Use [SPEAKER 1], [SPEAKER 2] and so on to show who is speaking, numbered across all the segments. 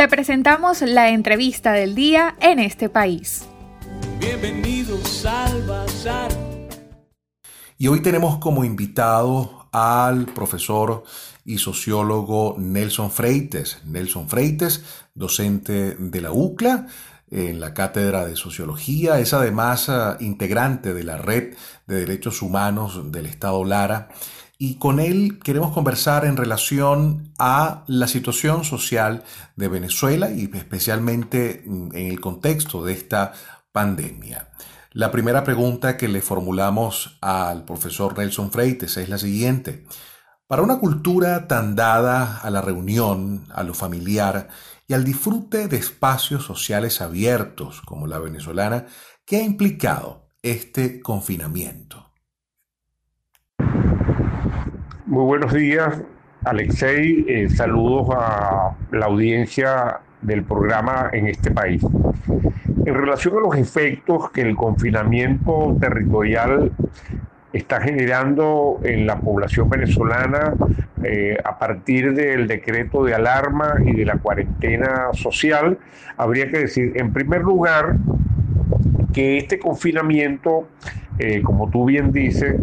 [SPEAKER 1] Te presentamos la entrevista del día en este país.
[SPEAKER 2] Bienvenidos al Bazar.
[SPEAKER 3] Y hoy tenemos como invitado al profesor y sociólogo Nelson Freites. Nelson Freites, docente de la UCLA en la Cátedra de Sociología, es además ah, integrante de la Red de Derechos Humanos del Estado Lara y con él queremos conversar en relación a la situación social de Venezuela y especialmente en el contexto de esta pandemia. La primera pregunta que le formulamos al profesor Nelson Freites es la siguiente. Para una cultura tan dada a la reunión, a lo familiar y al disfrute de espacios sociales abiertos como la venezolana, ¿qué ha implicado este confinamiento?
[SPEAKER 4] Muy buenos días, Alexei. Eh, saludos a la audiencia del programa en este país. En relación a los efectos que el confinamiento territorial está generando en la población venezolana eh, a partir del decreto de alarma y de la cuarentena social, habría que decir, en primer lugar, que este confinamiento eh, como tú bien dices,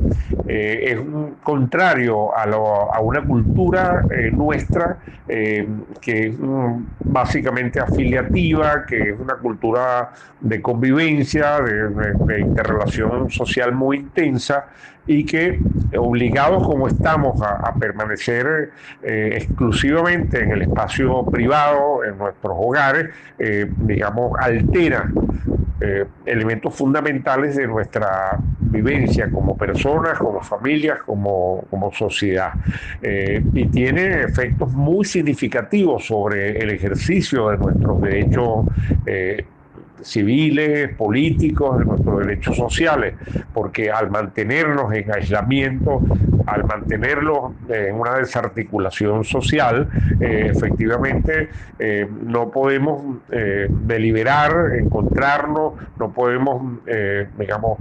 [SPEAKER 4] eh, es contrario a, una cultura eh, nuestra que es mm, básicamente afiliativa, que es una cultura de convivencia, de, interrelación social muy intensa y que obligados como estamos a, permanecer exclusivamente en el espacio privado, en nuestros hogares, digamos, altera eh, elementos fundamentales de nuestra vivencia como personas, como familias, como, como sociedad. Eh, y tiene efectos muy significativos sobre el ejercicio de nuestros derechos eh, civiles, políticos, de nuestros derechos sociales, porque al mantenernos en aislamiento, al mantenerlos en una desarticulación social, eh, efectivamente eh, no podemos eh, deliberar, encontrarnos, no podemos, digamos,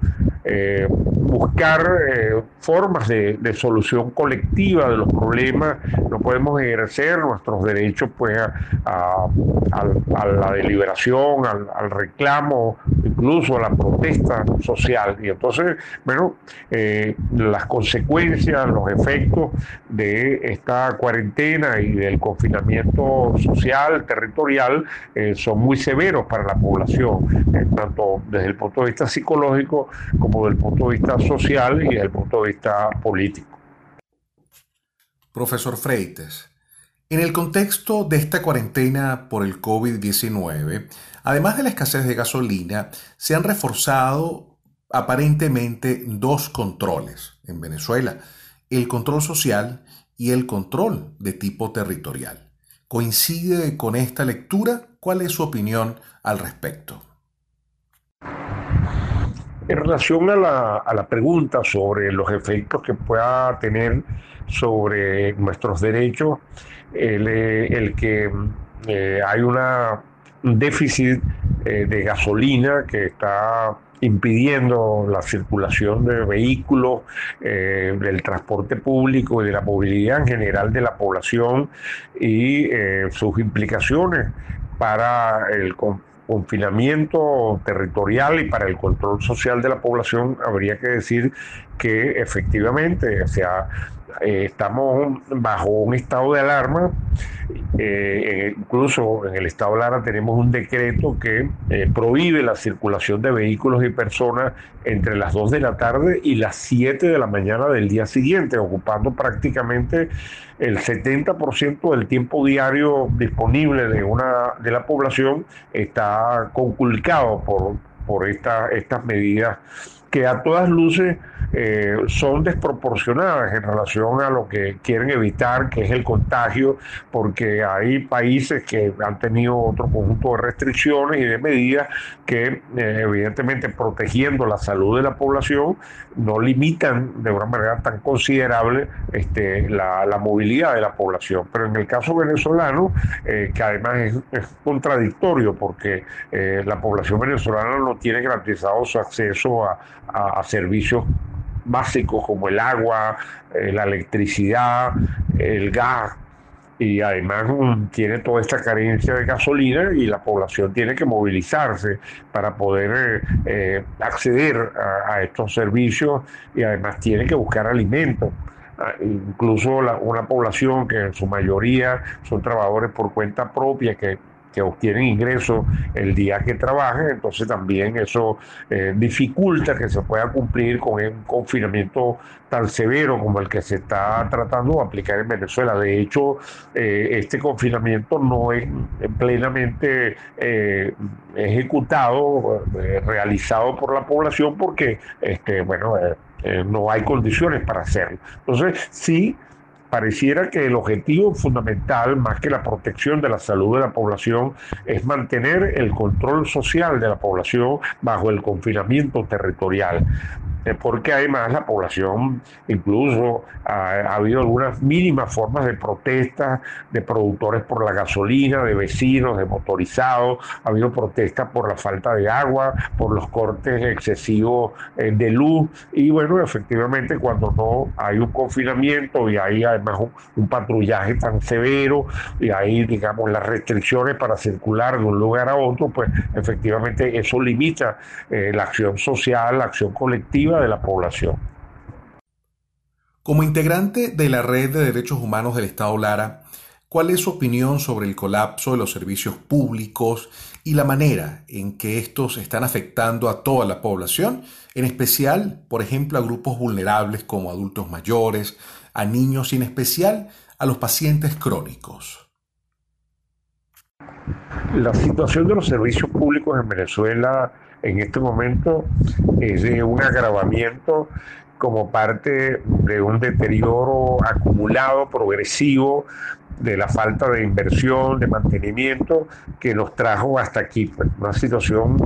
[SPEAKER 4] buscar formas de, solución colectiva de los problemas, no podemos ejercer nuestros derechos pues a, la deliberación, al, al reclamo, incluso la protesta social. Y entonces, bueno, eh, las consecuencias, los efectos de esta cuarentena y del confinamiento social, territorial, eh, son muy severos para la población, eh, tanto desde el punto de vista psicológico como desde el punto de vista social y desde el punto de vista político.
[SPEAKER 3] Profesor Freites, en el contexto de esta cuarentena por el COVID-19, además de la escasez de gasolina, se han reforzado aparentemente dos controles en Venezuela, el control social y el control de tipo territorial. ¿Coincide con esta lectura? ¿Cuál es su opinión al respecto?
[SPEAKER 4] En relación a la, a la, pregunta sobre los efectos que pueda tener sobre nuestros derechos, el, el que eh, hay una, un déficit eh, de gasolina que está impidiendo la circulación de vehículos, eh, del transporte público y de la movilidad en general de la población y sus implicaciones para el confinamiento territorial y para el control social de la población, habría que decir que efectivamente, o sea, eh, estamos bajo un estado de alarma. Eh, incluso en el estado de alarma tenemos un decreto que eh, prohíbe la circulación de vehículos y personas entre las 2 de la tarde y las 7 de la mañana del día siguiente, ocupando prácticamente el 70% del tiempo diario disponible de, una, de la población está conculcado por, por estas medidas que a todas luces eh, son desproporcionadas en relación a lo que quieren evitar, que es el contagio, porque hay países que han tenido otro conjunto de restricciones y de medidas que, eh, evidentemente, protegiendo la salud de la población, no limitan de una manera tan considerable este, la, movilidad de la población. Pero en el caso venezolano, eh, que además es, contradictorio, porque la población venezolana no tiene garantizado su acceso a servicios básicos como el agua, eh, la electricidad, el gas, y además mm, tiene toda esta carencia de gasolina y la población tiene que movilizarse para poder eh, eh, acceder a, estos servicios y además tiene que buscar alimentos. Ah, incluso una población que en su mayoría son trabajadores por cuenta propia que que obtienen ingresos el día que trabajan, entonces también eso eh, dificulta que se pueda cumplir con un confinamiento tan severo como el que se está tratando de aplicar en Venezuela. De hecho, eh, este confinamiento no es plenamente eh, ejecutado, realizado por la población porque, este, bueno, no hay condiciones para hacerlo. Entonces, sí pareciera que el objetivo fundamental, más que la protección de la salud de la población, es mantener el control social de la población bajo el confinamiento territorial porque además la población incluso ha, habido algunas mínimas formas de protesta de productores por la gasolina, de vecinos, de motorizados, ha habido protestas por la falta de agua, por los cortes excesivos eh, de luz. Y bueno, efectivamente cuando no hay un confinamiento y hay además un, patrullaje tan severo y hay digamos las restricciones para circular de un lugar a otro, pues efectivamente eso limita eh, la acción social, la acción colectiva de la población.
[SPEAKER 3] Como integrante de la Red de Derechos Humanos del Estado Lara, ¿cuál es su opinión sobre el colapso de los servicios públicos y la manera en que estos están afectando a toda la población, en especial, por ejemplo, a grupos vulnerables como adultos mayores, a niños y en especial a los pacientes crónicos?
[SPEAKER 4] La situación de los servicios públicos en Venezuela en este momento es un agravamiento como parte de un deterioro acumulado, progresivo, de la falta de inversión, de mantenimiento que nos trajo hasta aquí. Pues, una situación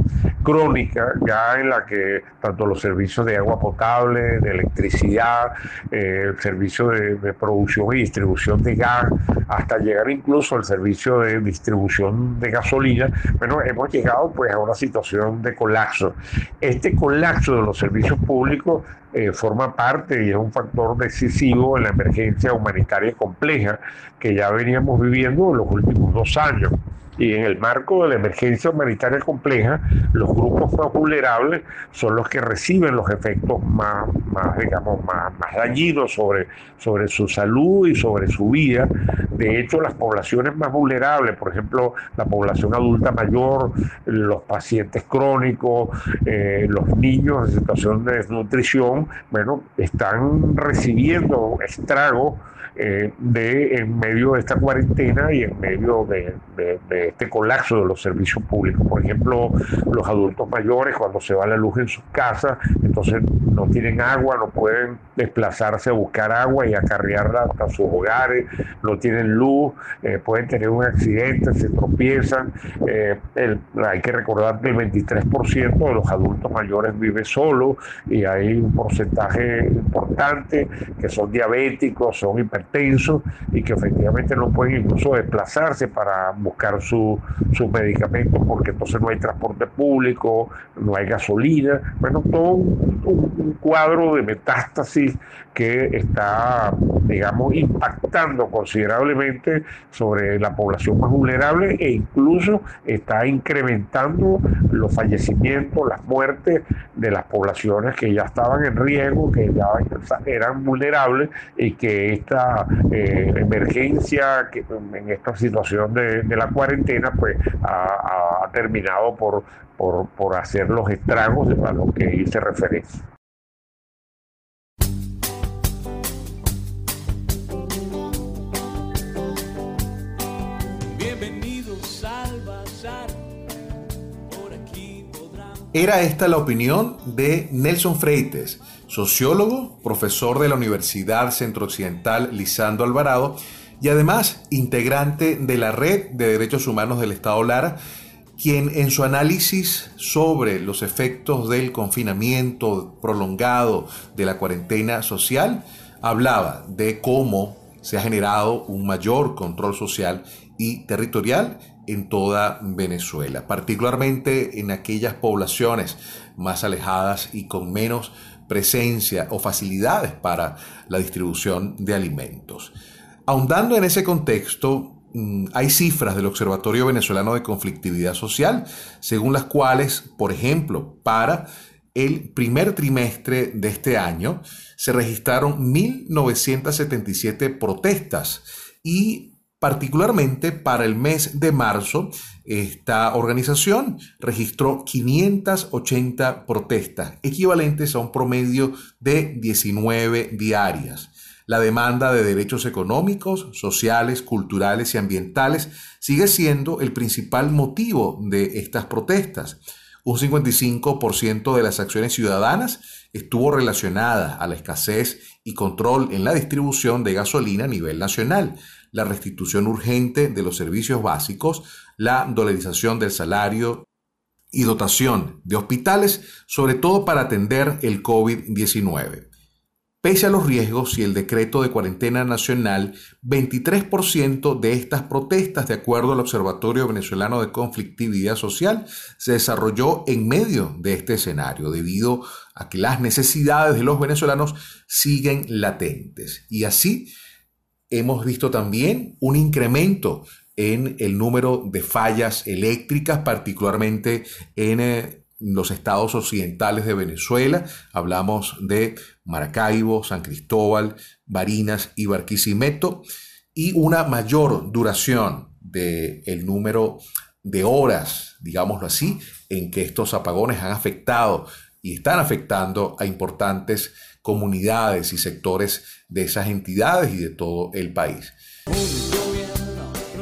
[SPEAKER 4] crónica ya en la que tanto los servicios de agua potable, de electricidad, eh, el servicio de, de, producción y distribución de gas, hasta llegar incluso al servicio de distribución de gasolina, bueno, hemos llegado pues a una situación de colapso. Este colapso de los servicios públicos eh, forma parte y es un factor decisivo en la emergencia humanitaria compleja que ya veníamos viviendo en los últimos dos años. Y en el marco de la emergencia humanitaria compleja, los grupos más vulnerables son los que reciben los efectos más, más digamos, más, más dañinos sobre, sobre su salud y sobre su vida. De hecho, las poblaciones más vulnerables, por ejemplo, la población adulta mayor, los pacientes crónicos, eh, los niños en situación de desnutrición, bueno, están recibiendo estragos eh, de en medio de esta cuarentena y en medio de, este colapso de los servicios públicos. Por ejemplo, los adultos mayores cuando se va la luz en sus casas, entonces no tienen agua, no pueden desplazarse a buscar agua y acarrearla hasta sus hogares, no tienen luz, eh, pueden tener un accidente, se tropiezan. Eh, hay que recordar que el 23% de los adultos mayores vive solo y hay un porcentaje importante que son diabéticos, son hipertensos tenso y que efectivamente no pueden incluso desplazarse para buscar sus su medicamentos porque entonces no hay transporte público, no hay gasolina, bueno, todo un, cuadro de metástasis que está, digamos, impactando considerablemente sobre la población más vulnerable e incluso está incrementando los fallecimientos, las muertes de las poblaciones que ya estaban en riesgo, que ya eran vulnerables y que esta eh, emergencia que, en esta situación de, la cuarentena, pues ha, terminado por, por, hacer los estragos a lo que hice referencia.
[SPEAKER 3] Era esta la opinión de Nelson Freites, sociólogo, profesor de la Universidad Centro Occidental Lisando Alvarado y además integrante de la Red de Derechos Humanos del Estado Lara, quien en su análisis sobre los efectos del confinamiento prolongado de la cuarentena social hablaba de cómo se ha generado un mayor control social y territorial en toda Venezuela, particularmente en aquellas poblaciones más alejadas y con menos presencia o facilidades para la distribución de alimentos. Ahondando en ese contexto, mm, hay cifras del Observatorio Venezolano de Conflictividad Social, según las cuales, por ejemplo, para el primer trimestre de este año se registraron 1.977 protestas y particularmente para el mes de marzo esta organización registró 580 protestas, equivalentes a un promedio de 19 diarias. La demanda de derechos económicos, sociales, culturales y ambientales sigue siendo el principal motivo de estas protestas. Un 55% de las acciones ciudadanas estuvo relacionada a la escasez y control en la distribución de gasolina a nivel nacional, la restitución urgente de los servicios básicos, la dolarización del salario y dotación de hospitales, sobre todo para atender el COVID-19. Pese a los riesgos y el decreto de cuarentena nacional, 23% de estas protestas, de acuerdo al Observatorio Venezolano de Conflictividad Social, se desarrolló en medio de este escenario, debido a que las necesidades de los venezolanos siguen latentes. Y así hemos visto también un incremento en el número de fallas eléctricas, particularmente en eh, los estados occidentales de Venezuela. Hablamos de Maracaibo, San Cristóbal, Barinas y Barquisimeto. Y una mayor duración del el número de horas, digámoslo así, en que estos apagones han afectado y están afectando a importantes comunidades y sectores de esas entidades y de todo el país.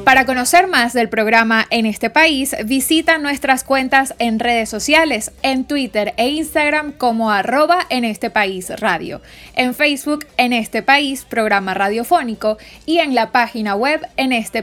[SPEAKER 1] Para conocer más del programa en este país, visita nuestras cuentas en redes sociales, en Twitter e Instagram como arroba en este país radio, en Facebook en este país programa radiofónico y en la página web en este